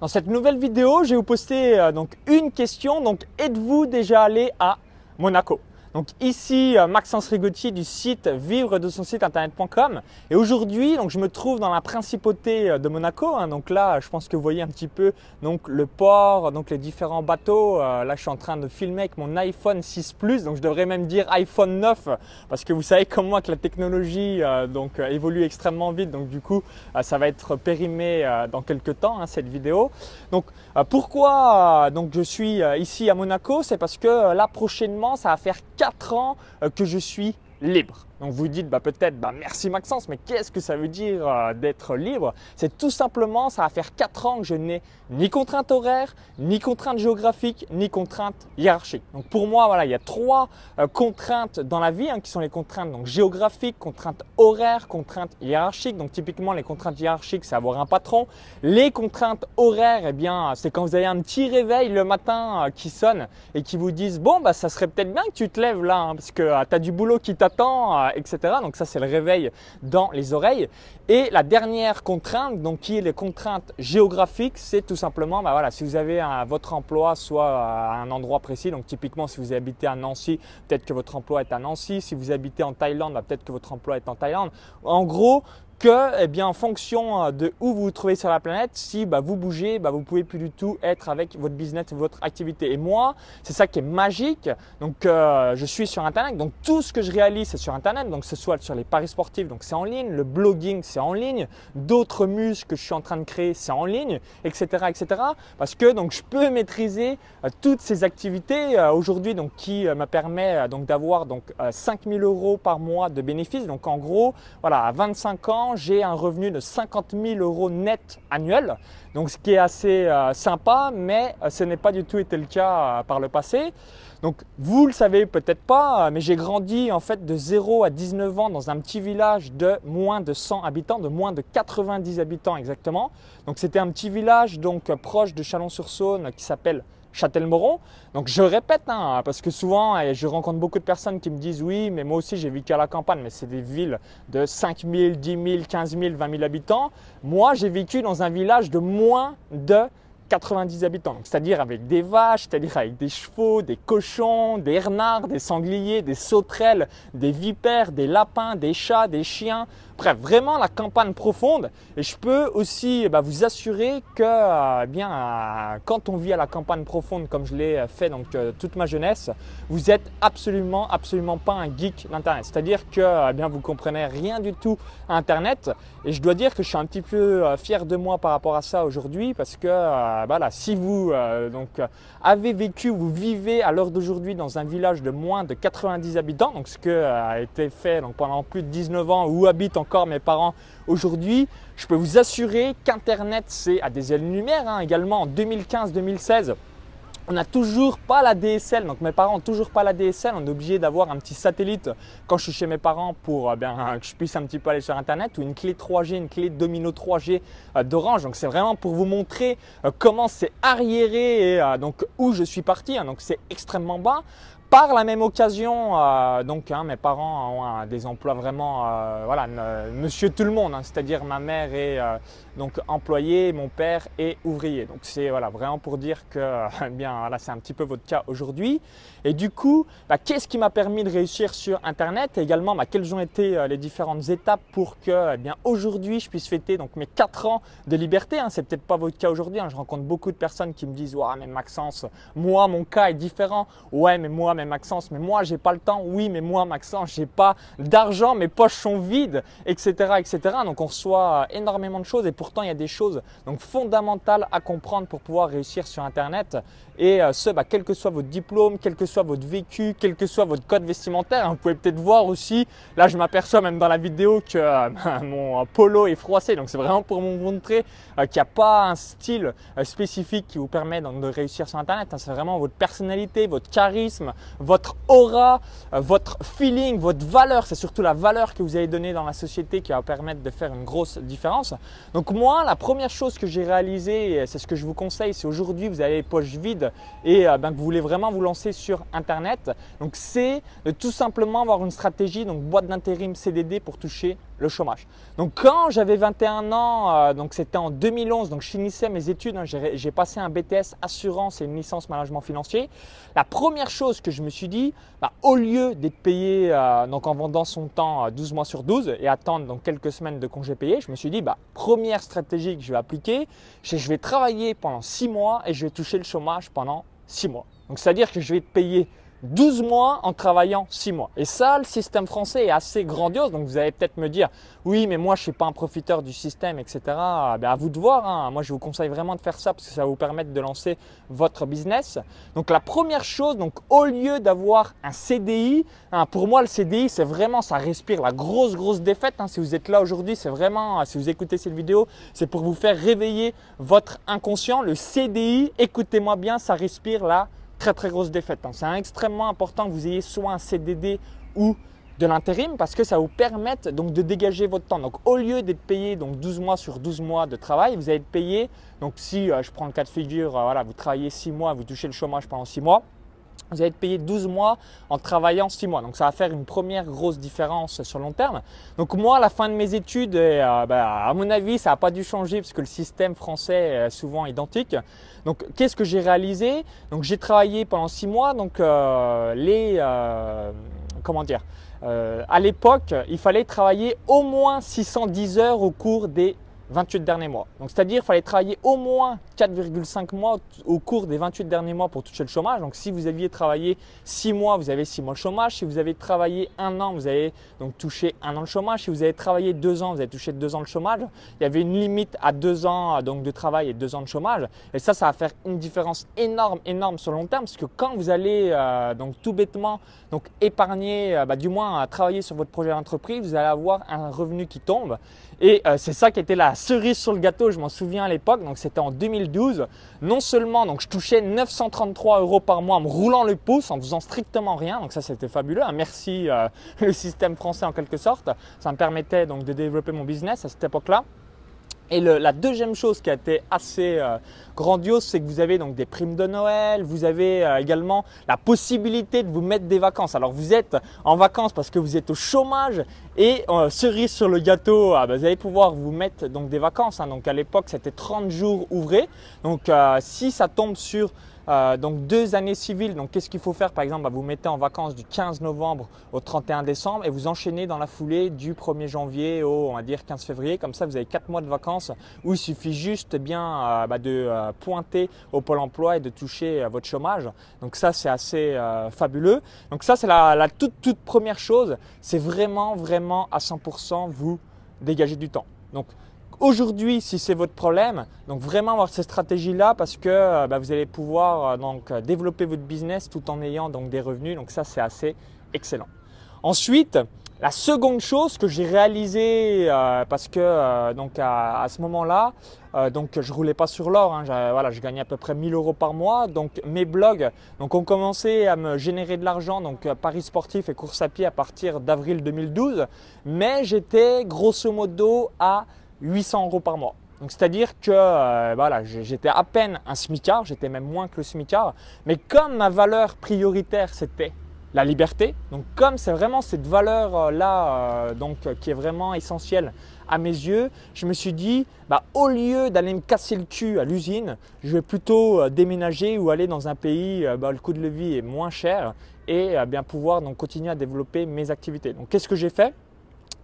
Dans cette nouvelle vidéo, je vais vous poster euh, donc une question. Donc, êtes-vous déjà allé à Monaco? Donc ici, euh, Maxence Rigotti du site vivre de son site internet.com. Et aujourd'hui, donc je me trouve dans la principauté euh, de Monaco. Hein. donc là, je pense que vous voyez un petit peu donc le port, donc les différents bateaux. Euh, là, je suis en train de filmer avec mon iPhone 6 Plus. Donc je devrais même dire iPhone 9 parce que vous savez comme moi que la technologie donc évolue extrêmement vite. Donc du coup, ça va être périmé dans quelques temps hein, cette vidéo. Donc pourquoi donc je suis ici à Monaco, c'est parce que là prochainement, ça va faire 4 ans euh, que je suis libre. Donc vous dites bah, peut-être bah, merci Maxence, mais qu'est-ce que ça veut dire euh, d'être libre? C'est tout simplement, ça va faire 4 ans que je n'ai ni contrainte horaire, ni contrainte géographique, ni contrainte hiérarchique. Donc pour moi, voilà, il y a trois euh, contraintes dans la vie hein, qui sont les contraintes donc, géographiques, contraintes horaires, contraintes hiérarchiques. Donc typiquement, les contraintes hiérarchiques, c'est avoir un patron. Les contraintes horaires, eh bien, c'est quand vous avez un petit réveil le matin euh, qui sonne et qui vous disent bon, bah, ça serait peut-être bien que tu te lèves là, hein, parce que tu as du boulot qui t'attend etc. Donc ça, c'est le réveil dans les oreilles. Et la dernière contrainte, donc qui est les contraintes géographiques, c'est tout simplement, bah voilà, si vous avez votre emploi soit à un endroit précis, donc typiquement si vous habitez à Nancy, peut-être que votre emploi est à Nancy. Si vous habitez en Thaïlande, bah, peut-être que votre emploi est en Thaïlande. En gros, que, eh bien, en fonction euh, de où vous vous trouvez sur la planète, si bah, vous bougez, bah, vous pouvez plus du tout être avec votre business, votre activité. Et moi, c'est ça qui est magique. Donc, euh, je suis sur Internet. Donc, tout ce que je réalise, c'est sur Internet. Donc, ce soit sur les paris sportifs, donc c'est en ligne. Le blogging, c'est en ligne. D'autres muscles que je suis en train de créer, c'est en ligne, etc., etc. Parce que donc, je peux maîtriser euh, toutes ces activités aujourd'hui, donc qui me permet donc d'avoir donc 5000 euros par mois de bénéfices. Donc, en gros, voilà, à 25 ans j'ai un revenu de 50 000 euros net annuel. Donc, ce qui est assez euh, sympa, mais euh, ce n'est pas du tout été le cas euh, par le passé. Donc, vous le savez peut-être pas, mais j'ai grandi en fait de 0 à 19 ans dans un petit village de moins de 100 habitants, de moins de 90 habitants exactement. Donc, c'était un petit village donc proche de Chalon-sur-Saône qui s'appelle Châtellmoron. Donc je répète, hein, parce que souvent je rencontre beaucoup de personnes qui me disent oui, mais moi aussi j'ai vécu à la campagne, mais c'est des villes de 5 000, 10 000, 15 000, 20 000 habitants. Moi j'ai vécu dans un village de moins de 90 habitants, c'est-à-dire avec des vaches, c'est-à-dire avec des chevaux, des cochons, des renards, des sangliers, des sauterelles, des vipères, des lapins, des chats, des chiens, Bref, vraiment la campagne profonde. Et je peux aussi eh ben, vous assurer que euh, eh bien, euh, quand on vit à la campagne profonde comme je l'ai fait donc euh, toute ma jeunesse, vous êtes absolument, absolument pas un geek d'Internet. C'est-à-dire que eh bien, vous comprenez rien du tout à Internet. Et je dois dire que je suis un petit peu fier de moi par rapport à ça aujourd'hui parce que voilà, si vous donc, avez vécu, vous vivez à l'heure d'aujourd'hui dans un village de moins de 90 habitants, donc ce qui a été fait donc, pendant plus de 19 ans ou habite mes parents aujourd'hui, je peux vous assurer qu'Internet, c'est à des ailes-lumière hein, également en 2015-2016. On n'a toujours pas la DSL, donc mes parents n'ont toujours pas la DSL. On est obligé d'avoir un petit satellite quand je suis chez mes parents pour euh, bien, que je puisse un petit peu aller sur Internet ou une clé 3G, une clé Domino 3G euh, d'Orange. Donc c'est vraiment pour vous montrer euh, comment c'est arriéré et donc où je suis parti. Hein. donc c'est extrêmement bas. Par la même occasion, euh, donc hein, mes parents ont des emplois vraiment, euh, voilà, monsieur tout le monde, hein, c'est-à-dire ma mère est euh, donc employée, mon père est ouvrier. Donc c'est vraiment pour dire que eh bien, voilà, c'est un petit peu votre cas aujourd'hui. Et du coup, bah, qu'est-ce qui m'a permis de réussir sur Internet et également bah, quelles ont été les différentes étapes pour que eh bien, aujourd'hui je puisse fêter donc, mes 4 ans de liberté. Hein. C'est peut-être pas votre cas aujourd'hui, je rencontre beaucoup de personnes qui me disent ouais, mais Maxence, moi mon cas est différent. Ouais, mais moi, mais Maxence, mais moi j'ai pas le temps. Oui, mais moi Maxence, j'ai pas d'argent, mes poches sont vides, etc., etc. Donc on reçoit énormément de choses et pourtant il y a des choses donc fondamentales à comprendre pour pouvoir réussir sur Internet. Et euh, ce, bah, quel que soit votre diplôme, quel que soit votre vécu, quel que soit votre code vestimentaire, hein, vous pouvez peut-être voir aussi. Là, je m'aperçois même dans la vidéo que euh, mon polo est froissé. Donc c'est vraiment pour vous montrer euh, qu'il n'y a pas un style spécifique qui vous permet de réussir sur Internet. Hein. C'est vraiment votre personnalité, votre charisme, votre aura, euh, votre feeling, votre valeur. C'est surtout la valeur que vous avez donnée dans la société qui va permettre de faire une grosse différence. Donc moi, la première chose que j'ai réalisée, c'est ce que je vous conseille, c'est aujourd'hui vous avez les poches vides et euh, ben, que vous voulez vraiment vous lancer sur Internet. Donc c'est de tout simplement avoir une stratégie, donc boîte d'intérim CDD pour toucher le chômage. Donc quand j'avais 21 ans, euh, donc c'était en 2011, donc je finissais mes études, hein, j'ai passé un BTS assurance et une licence management financier. La première chose que je me suis dit, bah, au lieu d'être payé euh, donc en vendant son temps 12 mois sur 12 et attendre donc quelques semaines de congés payés, je me suis dit, bah, première stratégie que je vais appliquer, je vais travailler pendant 6 mois et je vais toucher le chômage pendant 6 mois. Donc c'est-à-dire que je vais être payé 12 mois en travaillant 6 mois. Et ça, le système français est assez grandiose. Donc vous allez peut-être me dire, oui, mais moi je suis pas un profiteur du système, etc. Ben, à vous de voir. Hein. Moi je vous conseille vraiment de faire ça parce que ça va vous permettre de lancer votre business. Donc la première chose, donc au lieu d'avoir un CDI, hein, pour moi le CDI c'est vraiment, ça respire la grosse, grosse défaite. Hein. Si vous êtes là aujourd'hui, c'est vraiment, si vous écoutez cette vidéo, c'est pour vous faire réveiller votre inconscient. Le CDI, écoutez-moi bien, ça respire la très très grosse défaite. C'est extrêmement important que vous ayez soit un CDD ou de l'intérim parce que ça vous permet donc de dégager votre temps. Donc au lieu d'être payé donc 12 mois sur 12 mois de travail, vous allez être payé. Donc si euh, je prends le cas de figure, euh, voilà, vous travaillez 6 mois, vous touchez le chômage pendant 6 mois, vous allez être payé 12 mois en travaillant 6 mois. Donc ça va faire une première grosse différence sur long terme. Donc moi, à la fin de mes études, euh, bah, à mon avis, ça n'a pas dû changer parce que le système français est souvent identique. Donc qu'est-ce que j'ai réalisé? Donc j'ai travaillé pendant 6 mois. Donc euh, les... Euh, comment dire à l'époque, il fallait travailler au moins 610 heures au cours des 28 derniers mois. Donc, c'est-à-dire qu'il fallait travailler au moins 4,5 mois au cours des 28 derniers mois pour toucher le chômage. Donc, si vous aviez travaillé 6 mois, vous avez 6 mois de chômage. Si vous avez travaillé un an, vous avez donc touché un an de chômage. Si vous avez travaillé 2 ans, vous avez touché 2 ans de chômage. Il y avait une limite à 2 ans donc, de travail et 2 ans de chômage. Et ça, ça va faire une différence énorme, énorme sur le long terme. Parce que quand vous allez euh, donc tout bêtement donc, épargner, euh, bah, du moins travailler sur votre projet d'entreprise, vous allez avoir un revenu qui tombe. Et euh, c'est ça qui était la cerise sur le gâteau, je m'en souviens à l'époque, donc c'était en 2012. Non seulement donc je touchais 933 euros par mois en me roulant le pouce, en faisant strictement rien, donc ça c'était fabuleux. Hein. Merci euh, le système français en quelque sorte. Ça me permettait donc de développer mon business à cette époque-là. Et la deuxième chose qui a été assez euh, grandiose, c'est que vous avez donc des primes de Noël, vous avez euh, également la possibilité de vous mettre des vacances. Alors vous êtes en vacances parce que vous êtes au chômage et euh, cerise sur le gâteau, ah, bah, vous allez pouvoir vous mettre donc des vacances. Hein. Donc à l'époque c'était 30 jours ouvrés. Donc si ça tombe sur euh, donc deux années civiles, donc qu'est-ce qu'il faut faire? Par exemple, bah, vous mettez en vacances du 15 novembre au 31 décembre et vous enchaînez dans la foulée du 1er janvier au on va dire 15 février. Comme ça, vous avez quatre mois de vacances où il suffit juste bien euh, bah, de euh, pointer au pôle emploi et de toucher votre chômage. Donc ça, c'est assez fabuleux. Donc ça, c'est la, la toute, toute première chose. C'est vraiment, vraiment à 100% vous dégager du temps. Donc Aujourd'hui, si c'est votre problème, donc vraiment avoir cette stratégie-là parce que euh, bah, vous allez pouvoir euh, donc euh, développer votre business tout en ayant donc des revenus. Donc ça, c'est assez excellent. Ensuite, la seconde chose que j'ai réalisé parce que donc à, ce moment-là, donc je roulais pas sur l'or, hein, voilà, je gagnais à peu près 1000 euros par mois. Donc mes blogs donc ont commencé à me générer de l'argent, donc paris sportif et course à pied à partir d'avril 2012, mais j'étais grosso modo à 800 euros par mois. Donc c'est-à-dire que euh, voilà, j'étais à peine un smicard, j'étais même moins que le smicard, mais comme ma valeur prioritaire c'était la liberté, donc comme c'est vraiment cette valeur euh, là euh, donc qui est vraiment essentielle à mes yeux, je me suis dit bah, au lieu d'aller me casser le cul à l'usine, je vais plutôt déménager ou aller dans un pays où bah, le coût de vie est moins cher et bien pouvoir donc continuer à développer mes activités. Donc qu'est-ce que j'ai fait?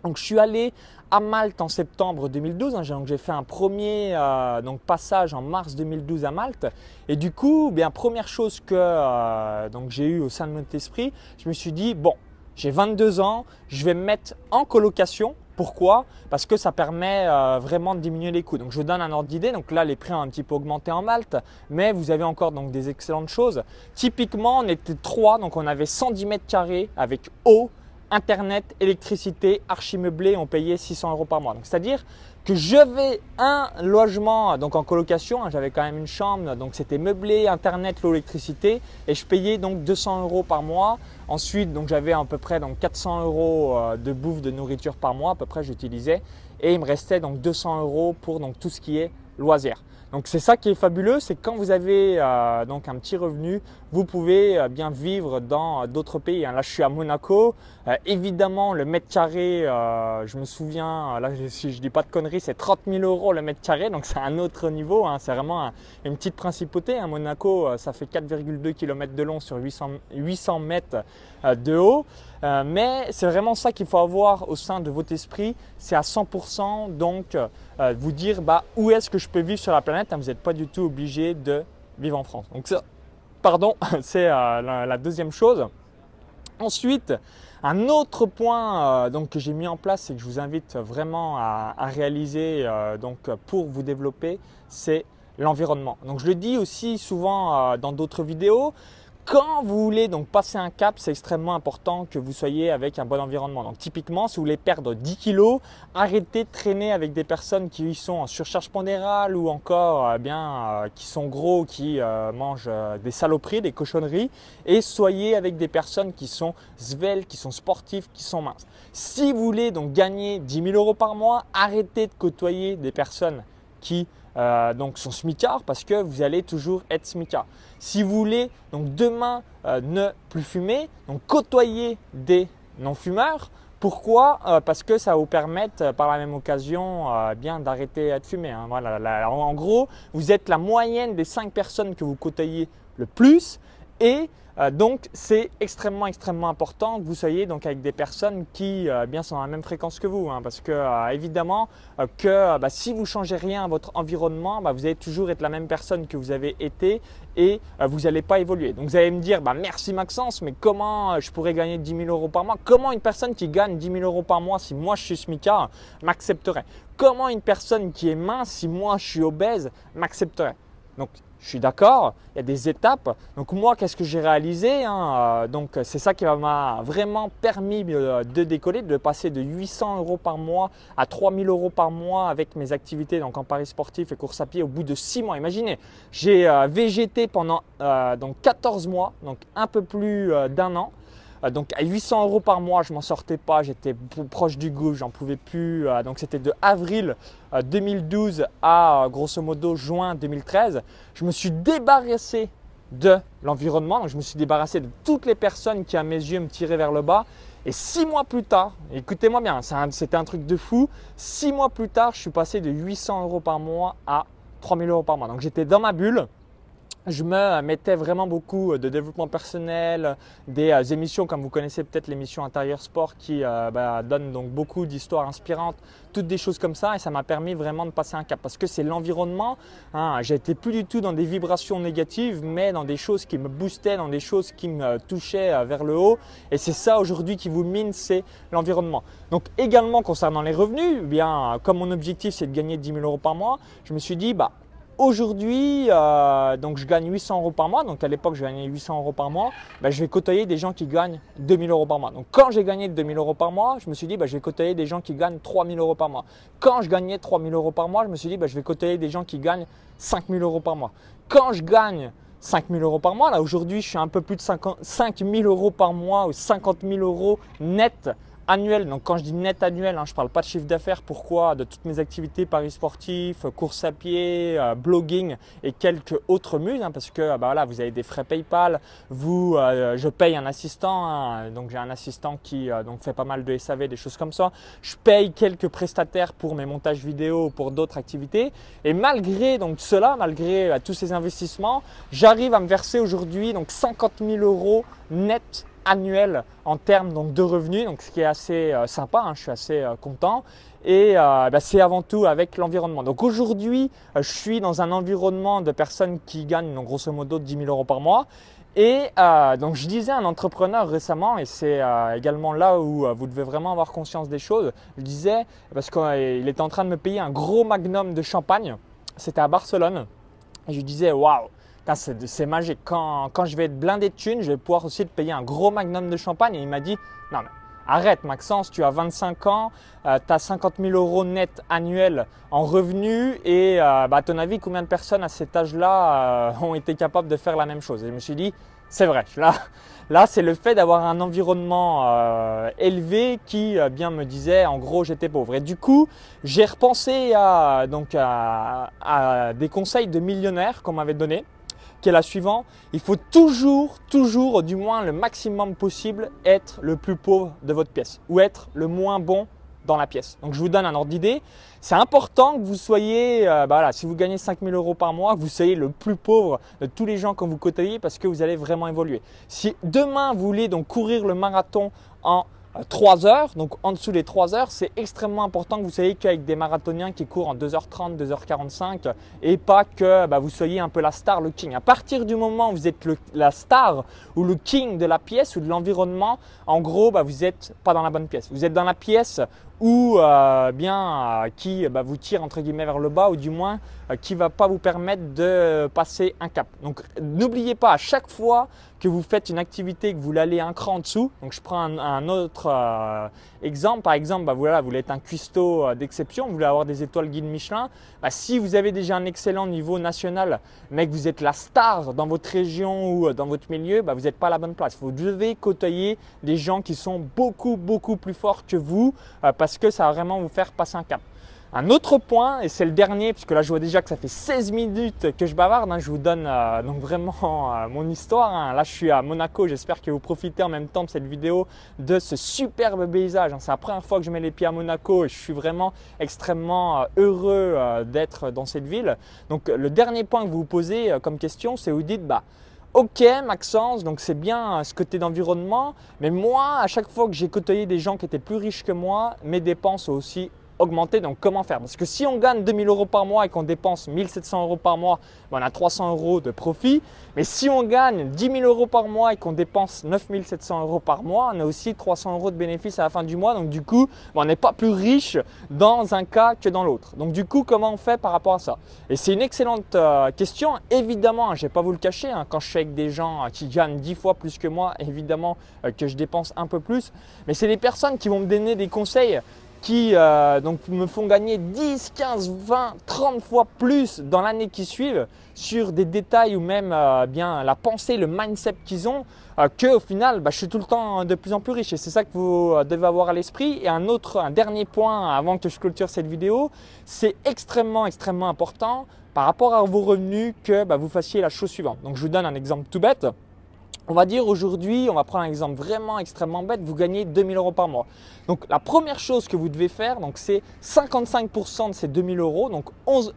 Donc je suis allé à Malte en septembre 2012. Hein, j'ai fait un premier euh, donc passage en mars 2012 à Malte. Et du coup, bien première chose que euh, donc j'ai eu au sein de mon esprit, je me suis dit bon, j'ai 22 ans, je vais me mettre en colocation. Pourquoi? Parce que ça permet euh, vraiment de diminuer les coûts. Donc je vous donne un ordre d'idée. Donc là, les prix ont un petit peu augmenté en Malte, mais vous avez encore donc des excellentes choses. Typiquement, on était trois, donc on avait 110 mètres carrés avec eau, Internet, électricité, archi-meublé, on payait 600 euros par mois. C'est-à-dire que j'avais un logement donc en colocation, hein, j'avais quand même une chambre, donc c'était meublé, Internet, l'eau, l'électricité, et je payais donc 200 euros par mois. Ensuite, donc j'avais à peu près donc 400 euros euh, de bouffe, de nourriture par mois, à peu près j'utilisais, et il me restait donc 200 euros pour donc tout ce qui est loisir. Donc c'est ça qui est fabuleux, c'est quand vous avez euh, donc un petit revenu, vous pouvez euh, bien vivre dans euh, d'autres pays. Hein. Là, je suis à Monaco. évidemment, le mètre carré, je me souviens, là, si je dis pas de conneries, c'est 30 000 euros le mètre carré, donc c'est un autre niveau. Hein. C'est vraiment une petite principauté. Hein. Monaco, ça fait 4,2 km de long sur 800, 800 mètres de haut. Mais c'est vraiment ça qu'il faut avoir au sein de votre esprit. C'est à 100% donc vous dire bah, où est-ce que je peux vivre sur la planète. vous n'êtes pas du tout obligé de vivre en France. Donc ça, pardon, c'est euh, la, deuxième chose. Ensuite, un autre point euh, que j'ai mis en place et que je vous invite vraiment à, réaliser euh, donc, pour vous développer, c'est l'environnement. Donc je le dis aussi souvent dans d'autres vidéos, quand vous voulez donc passer un cap, c'est extrêmement important que vous soyez avec un bon environnement. Donc typiquement, si vous voulez perdre 10 kilos, arrêtez de traîner avec des personnes qui sont en surcharge pondérale ou encore euh, bien euh, qui sont gros, qui euh, mangent des saloperies, des cochonneries, et soyez avec des personnes qui sont sveltes, qui sont sportives, qui sont minces. Si vous voulez donc gagner 10 000 euros par mois, arrêtez de côtoyer des personnes qui euh, donc son smicard parce que vous allez toujours être smicard. Si vous voulez donc demain euh, ne plus fumer, donc côtoyer des non-fumeurs, pourquoi? Euh, Parce que ça vous permettre par la même occasion bien d'arrêter de fumer. Hein. Voilà, en gros, vous êtes la moyenne des 5 personnes que vous côtoyez le plus et euh, donc c'est extrêmement extrêmement important que vous soyez donc avec des personnes qui euh, bien sont à la même fréquence que vous, hein, parce que euh, évidemment que bah, si vous changez rien à votre environnement, bah, vous allez toujours être la même personne que vous avez été et vous n'allez pas évoluer. Donc vous allez me dire bah, merci Maxence, mais comment je pourrais gagner 10 000 euros par mois? Comment une personne qui gagne 10 000 euros par mois si moi je suis smicard m'accepterait? Comment une personne qui est mince si moi je suis obèse m'accepterait? Donc je suis d'accord, il y a des étapes. Donc moi, qu'est-ce que j'ai réalisé hein, euh, Donc c'est ça qui m'a vraiment permis euh, de décoller, de passer de 800 euros par mois à 3000 euros par mois avec mes activités donc en paris sportif et course à pied au bout de 6 mois. Imaginez, j'ai euh, végété pendant donc 14 mois, donc un peu plus d'un an. Euh, donc à 800 euros par mois, je m'en sortais pas, j'étais proche du gouffre, j'en pouvais plus. Euh, donc c'était de avril 2012 euh, à grosso modo juin 2013. Je me suis débarrassé de l'environnement, donc je me suis débarrassé de toutes les personnes qui à mes yeux me tiraient vers le bas. Et six mois plus tard, écoutez-moi bien, c'était un truc de fou. Six mois plus tard, je suis passé de 800 euros par mois à 3000 euros par mois. Donc j'étais dans ma bulle je me mettais vraiment beaucoup de développement personnel, des euh, émissions comme vous connaissez peut-être l'émission Intérieur Sport qui euh, bah, donne donc beaucoup d'histoires inspirantes, toutes des choses comme ça et ça m'a permis vraiment de passer un cap parce que c'est l'environnement. Hein, J'étais plus du tout dans des vibrations négatives mais dans des choses qui me boostaient, dans des choses qui me touchaient euh, vers le haut et c'est ça aujourd'hui qui vous mine, c'est l'environnement. Donc également concernant les revenus, eh bien comme mon objectif c'est de gagner 10 000 euros par mois, je me suis dit bah Aujourd'hui, euh, donc je gagne 800 euros par mois. Donc à l'époque, je gagnais 800 euros par mois. Ben, je vais côtoyer des gens qui gagnent 2000 euros par mois. Donc quand j'ai gagné 2000 euros par mois, je me suis dit, ben, je vais côtoyer des gens qui gagnent 3000 euros par mois. Quand je gagnais 3000 euros par mois, je me suis dit, ben, je vais côtoyer des gens qui gagnent 5000 euros par mois. Quand je gagne 5000 euros par mois, là aujourd'hui, je suis un peu plus de 5000 euros par mois ou 50 000 euros net annuel. Donc quand je dis net annuel, hein, je ne parle pas de chiffre d'affaires. Pourquoi? De toutes mes activités, paris sportifs, course à pied, euh, blogging et quelques autres muses. Hein, parce que euh, bah, voilà, vous avez des frais PayPal. Vous, euh, je paye un assistant. Hein, donc j'ai un assistant qui donc fait pas mal de SAV, des choses comme ça. Je paye quelques prestataires pour mes montages vidéo, pour d'autres activités. Et malgré donc cela, malgré tous ces investissements, j'arrive à me verser aujourd'hui donc 50 000 euros net annuel en termes donc, de revenus, donc ce qui est assez euh, sympa, hein, je suis assez euh, content. Et euh, bah, c'est avant tout avec l'environnement. Donc aujourd'hui, je suis dans un environnement de personnes qui gagnent donc, grosso modo 10 000 euros par mois. Et donc je disais à un entrepreneur récemment, et c'est également là où vous devez vraiment avoir conscience des choses, je disais, parce qu'il était en train de me payer un gros magnum de champagne, c'était à Barcelone, et je disais, waouh, c'est magique. Quand, je vais être blindé de thunes, je vais pouvoir aussi te payer un gros magnum de champagne. Et il m'a dit, non mais arrête Maxence, tu as 25 ans, tu as 50 000 euros net annuels en revenus et bah, à ton avis, combien de personnes à cet âge-là ont été capables de faire la même chose? Et je me suis dit, c'est vrai, là, c'est le fait d'avoir un environnement euh, élevé qui euh, bien me disait en gros j'étais pauvre. Et du coup, j'ai repensé à, à, des conseils de millionnaires qu'on m'avait donné, la suivante. Il faut toujours, toujours, du moins le maximum possible, être le plus pauvre de votre pièce ou être le moins bon dans la pièce. Donc je vous donne un ordre d'idée. C'est important que vous soyez, euh, bah voilà, si vous gagnez 5000 euros par mois, que vous soyez le plus pauvre de tous les gens que vous côtoyez parce que vous allez vraiment évoluer. Si demain vous voulez donc courir le marathon en 3 euh, heures, donc en dessous des 3 heures, c'est extrêmement important que vous soyez qu'avec des marathoniens qui courent en 2h30, 2h45 et pas que bah, vous soyez un peu la star, le king. À partir du moment où vous êtes la star ou le king de la pièce ou de l'environnement, en gros, bah, vous n'êtes pas dans la bonne pièce. Vous êtes dans la pièce ou euh, bien euh, qui bah, vous tire entre guillemets vers le bas ou du moins euh, qui va pas vous permettre de passer un cap. Donc n'oubliez pas à chaque fois que vous faites une activité que vous l'allez un cran en dessous. Donc je prends un, autre exemple. Par exemple, bah, voilà, vous voulez être un cuistot d'exception, vous voulez avoir des étoiles guide Michelin. Bah, si vous avez déjà un excellent niveau national, mais que vous êtes la star dans votre région ou dans votre milieu, vous n'êtes pas à la bonne place. Vous devez côtoyer des gens qui sont beaucoup beaucoup plus forts que vous que ça va vraiment vous faire passer un cap. Un autre point, et c'est le dernier, puisque là je vois déjà que ça fait 16 minutes que je bavarde, hein, je vous donne euh, donc vraiment euh, mon histoire. Hein. Là je suis à Monaco, j'espère que vous profitez en même temps de cette vidéo de ce superbe paysage. Hein. C'est la première fois que je mets les pieds à Monaco et je suis vraiment extrêmement euh, heureux d'être dans cette ville. Donc le dernier point que vous vous posez comme question, c'est vous dites, bah Ok Maxence, donc c'est bien ce côté d'environnement, mais moi, à chaque fois que j'ai côtoyé des gens qui étaient plus riches que moi, mes dépenses aussi augmenter. Donc, comment faire? Parce que si on gagne 2000 euros par mois et qu'on dépense 1700 euros par mois, ben, on a 300 euros de profit. Mais si on gagne 10 000 euros par mois et qu'on dépense 9700 euros par mois, on a aussi 300 euros de bénéfices à la fin du mois. Donc, du coup, ben, on n'est pas plus riche dans un cas que dans l'autre. Donc, du coup, comment on fait par rapport à ça? Et c'est une excellente euh, question. Évidemment, je ne vais pas vous le cacher, hein, quand je suis avec des gens euh, qui gagnent 10 fois plus que moi, évidemment euh, que je dépense un peu plus. Mais c'est des personnes qui vont me donner des conseils qui euh, donc me font gagner 10, 15, 20, 30 fois plus dans l'année qui suivent sur des détails ou même euh, bien la pensée, le mindset qu'ils ont, euh, que au final, bah, je suis tout le temps de plus en plus riche. Et c'est ça que vous devez avoir à l'esprit. Et un autre, un dernier point avant que je clôture cette vidéo, c'est extrêmement, extrêmement important par rapport à vos revenus que bah, vous fassiez la chose suivante. Donc je vous donne un exemple tout bête. On va dire aujourd'hui, on va prendre un exemple vraiment extrêmement bête, vous gagnez 2000 euros par mois. Donc la première chose que vous devez faire, c'est 55% de ces 2000 euros, donc 11,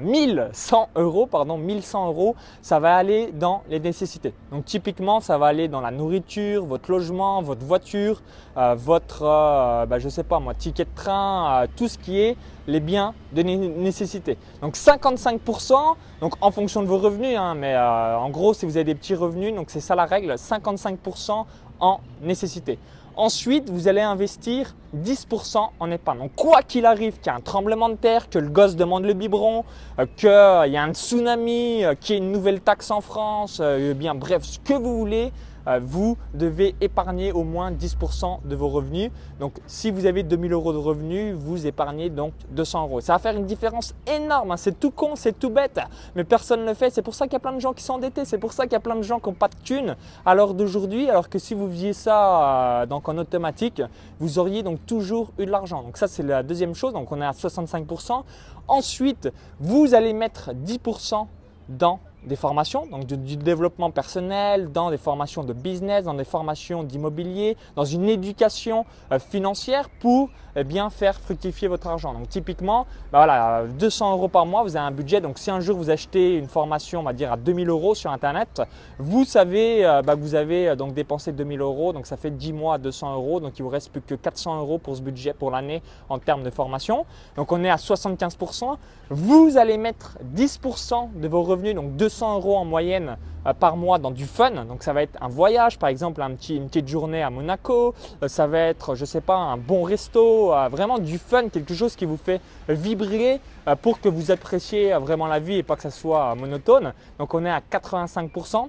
1100 euh, euros, pardon, 1100 euros, ça va aller dans les nécessités. Donc typiquement, ça va aller dans la nourriture, votre logement, votre voiture, euh, votre, euh, bah, je sais pas moi, ticket de train, tout ce qui est les biens de nécessité. Donc 55%, donc en fonction de vos revenus, hein, mais en gros, si vous avez des petits revenus, donc c'est ça la règle, 55% en nécessité. Ensuite, vous allez investir 10% en épargne. Donc, quoi qu'il arrive, qu'il y ait un tremblement de terre, que le gosse demande le biberon, euh, qu'il y a un tsunami, euh, qu'il y ait une nouvelle taxe en France, euh, bien bref, ce que vous voulez, vous devez épargner au moins 10% de vos revenus. Donc, si vous avez 2000 euros de revenus, vous épargnez donc 200 euros. Ça va faire une différence énorme. Hein. C'est tout con, c'est tout bête, mais personne ne le fait. C'est pour ça qu'il y a plein de gens qui sont endettés. C'est pour ça qu'il y a plein de gens qui n'ont pas de thunes à l'heure d'aujourd'hui. Alors que si vous faisiez ça euh, donc en automatique, vous auriez donc toujours eu de l'argent. Donc, ça, c'est la deuxième chose. Donc, on est à 65%. Ensuite, vous allez mettre 10% dans des formations, donc du, développement personnel, dans des formations de business, dans des formations d'immobilier, dans une éducation euh, financière pour eh bien faire fructifier votre argent. Donc typiquement, bah voilà, 200 euros par mois, vous avez un budget. Donc si un jour vous achetez une formation, on va dire à 2000 euros sur Internet, vous savez euh, bah, que vous avez euh, donc dépensé 2000 euros, donc ça fait 10 mois à 200 euros, donc il vous reste plus que 400 euros pour ce budget pour l'année en termes de formation. Donc on est à 75%. Vous allez mettre 10% de vos revenus, donc 200 euros en moyenne euh, par mois dans du fun. Donc ça va être un voyage, par exemple une petite journée à Monaco. Euh, ça va être, je sais pas, un bon resto, euh, vraiment du fun, quelque chose qui vous fait vibrer pour que vous appréciez vraiment la vie et pas que ça soit monotone. Donc on est à 85%.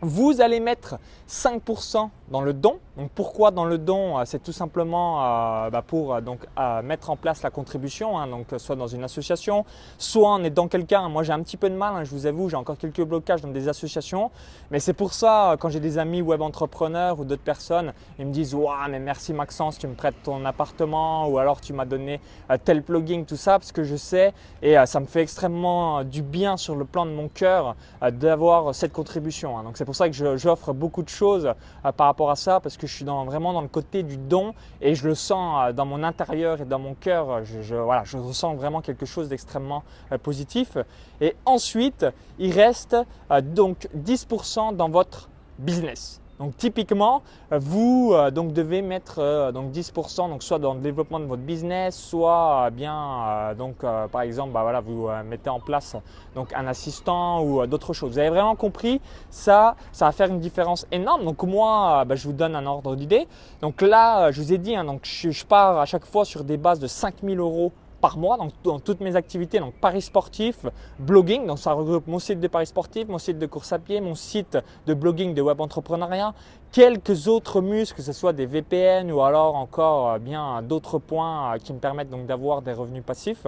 Vous allez mettre 5% dans le don. Donc pourquoi dans le don euh, C'est tout simplement euh, bah, pour euh, donc, mettre en place la contribution, hein. donc soit dans une association, soit en aidant quelqu'un. Moi j'ai un petit peu de mal, hein, je vous avoue, j'ai encore quelques blocages dans des associations. Mais c'est pour ça, quand j'ai des amis web entrepreneurs ou d'autres personnes, ils me disent Waouh, mais merci Maxence, tu me prêtes ton appartement ou alors tu m'as donné tel plugin, tout ça, parce que je sais et ça me fait extrêmement du bien sur le plan de mon cœur d'avoir cette contribution. Hein. Pour ça que j'offre beaucoup de choses par rapport à ça parce que je suis vraiment dans le côté du don et je le sens euh, dans mon intérieur et dans mon cœur. Je, voilà, je ressens vraiment quelque chose d'extrêmement euh, positif. Et ensuite, il reste euh, donc 10% dans votre business. Donc typiquement, euh, vous euh, devez mettre euh, donc 10% donc soit dans le développement de votre business, soit bien donc par exemple bah, vous mettez en place donc un assistant ou d'autres choses. Vous avez vraiment compris? Ça, ça va faire une différence énorme. Donc moi, bah, je vous donne un ordre d'idée. Donc là, je vous ai dit, hein, donc je, je, pars à chaque fois sur des bases de 5000 euros par mois dans toutes mes activités, donc paris sportif, blogging, donc ça regroupe mon site de paris sportif, mon site de course à pied, mon site de blogging de web entrepreneuriat, quelques autres muscles, que ce soit des VPN ou alors encore euh, bien d'autres points euh, qui me permettent donc d'avoir des revenus passifs.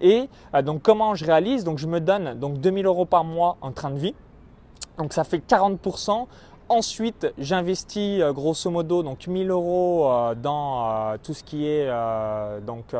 Et euh, donc comment je réalise? Donc je me donne donc 2000 euros par mois en train de vie. Donc ça fait 40% Ensuite, j'investis euh, grosso modo donc 1000 euros euh, dans euh, tout ce qui est donc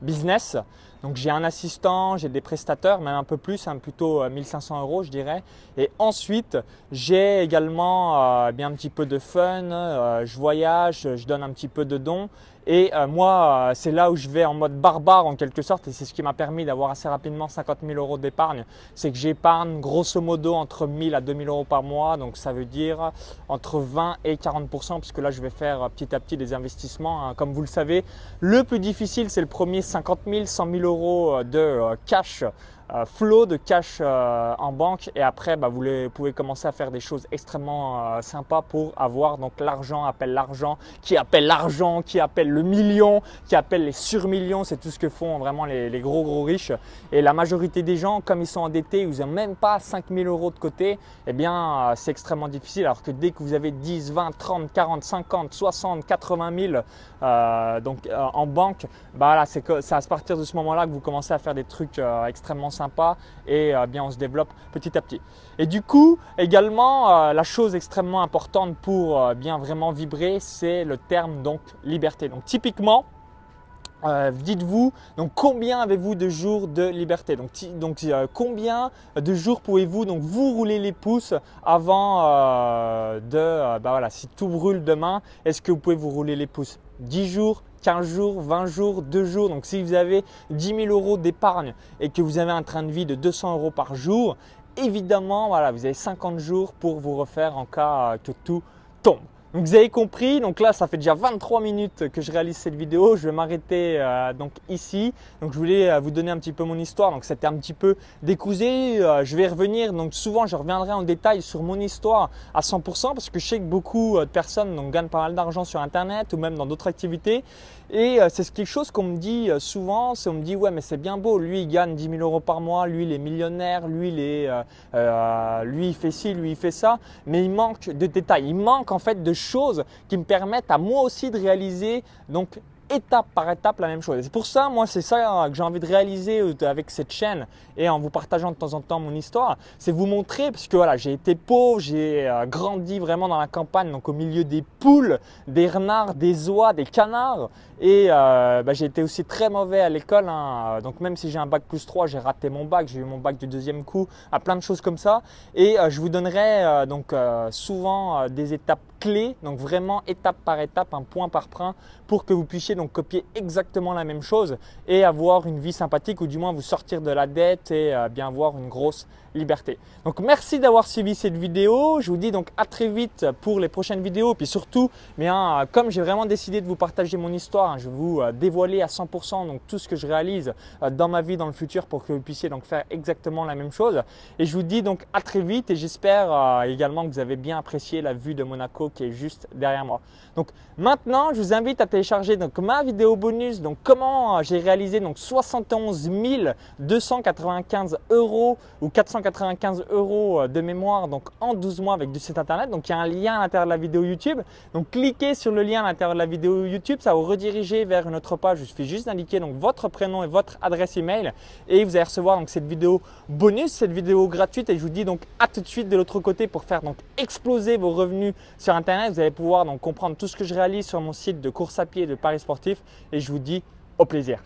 business. Donc j'ai un assistant, j'ai des prestataires, même un peu plus, hein, plutôt 1500 euros je dirais. Et ensuite, j'ai également bien un petit peu de fun, je voyage, je donne un petit peu de dons et euh, moi, euh, c'est là où je vais en mode barbare en quelque sorte, et c'est ce qui m'a permis d'avoir assez rapidement 50 000 euros d'épargne. C'est que j'épargne grosso modo entre 1000 à 2000 euros par mois, donc ça veut dire entre 20 et 40% puisque là, je vais faire euh, petit à petit des investissements. Hein. Comme vous le savez, le plus difficile, c'est le premier 50 000, 100 000 euros de cash euh, flow de cash euh, en banque. Et après bah, vous, pouvez commencer à faire des choses extrêmement euh, sympas pour avoir donc l'argent appelle l'argent qui appelle l'argent qui appelle le million qui appelle les surmillions. C'est tout ce que font vraiment les, gros gros riches. Et la majorité des gens comme ils sont endettés ils n'ont même pas 5000 euros de côté eh bien c'est extrêmement difficile. Alors que dès que vous avez 10 20 30 40 50 60 80 000 donc en banque bah là c'est à partir de ce moment là que vous commencez à faire des trucs extrêmement sympas et euh, bien on se développe petit à petit. Et du coup, également, euh, la chose extrêmement importante pour euh, bien vraiment vibrer, c'est le terme donc liberté. Donc typiquement, dites-vous donc combien avez-vous de jours de liberté? Donc, donc combien de jours pouvez-vous donc vous rouler les pouces avant de bah voilà si tout brûle demain est-ce que vous pouvez vous rouler les pouces? 10 jours 15 jours, 20 jours, 2 jours. Donc si vous avez 10 000 euros d'épargne et que vous avez un train de vie de 200 euros par jour, évidemment, voilà, vous avez 50 jours pour vous refaire en cas que tout tombe. Donc vous avez compris, donc là ça fait déjà 23 minutes que je réalise cette vidéo, je vais m'arrêter euh, donc ici. Donc je voulais euh, vous donner un petit peu mon histoire, donc c'était un petit peu décousé, euh, je vais revenir, donc souvent je reviendrai en détail sur mon histoire à 100% parce que je sais que beaucoup de personnes donc, gagnent pas mal d'argent sur internet ou même dans d'autres activités. Et c'est quelque chose qu'on me dit souvent, c'est on me dit ouais mais c'est bien beau, lui il gagne 10 000 euros par mois, lui il est millionnaire, lui il est, lui il fait ci, lui il fait ça, mais il manque de détails, il manque en fait de choses qui me permettent à moi aussi de réaliser donc étape par étape la même chose. c'est pour ça, moi, c'est ça que j'ai envie de réaliser euh, avec cette chaîne et en vous partageant de temps en temps mon histoire, c'est vous montrer, parce que voilà, j'ai été pauvre, j'ai euh, grandi vraiment dans la campagne, donc au milieu des poules, des renards, des oies, des canards, et euh, bah, j'ai été aussi très mauvais à l'école. Hein. Donc même si j'ai un bac plus 3, j'ai raté mon bac, j'ai eu mon bac du deuxième coup, à plein de choses comme ça. Et je vous donnerai donc souvent des étapes clés, donc vraiment étape par étape, un point par point, pour que vous puissiez donc copier exactement la même chose et avoir une vie sympathique ou du moins vous sortir de la dette et euh, bien avoir une grosse liberté. Donc merci d'avoir suivi cette vidéo. Je vous dis donc à très vite pour les prochaines vidéos. Puis surtout, bien, comme j'ai vraiment décidé de vous partager mon histoire, hein, je vais vous euh, dévoiler à 100% donc tout ce que je réalise euh, dans ma vie dans le futur pour que vous puissiez donc faire exactement la même chose. Et je vous dis donc à très vite et j'espère euh, également que vous avez bien apprécié la vue de Monaco qui est juste derrière moi. Donc maintenant, je vous invite à télécharger donc ma vidéo bonus. Donc comment j'ai réalisé donc 71 295 euros ou 400 295 euros de mémoire donc en 12 mois avec du site internet. Donc il y a un lien à l'intérieur de la vidéo YouTube. Donc cliquez sur le lien à l'intérieur de la vidéo YouTube, ça vous vers une autre page. Il suffit juste d'indiquer donc votre prénom et votre adresse email et vous allez recevoir donc cette vidéo bonus, cette vidéo gratuite et je vous dis donc à tout de suite de l'autre côté pour faire donc exploser vos revenus sur internet. Vous allez pouvoir donc comprendre tout ce que je réalise sur mon site de course à pied de paris sportif et je vous dis au plaisir.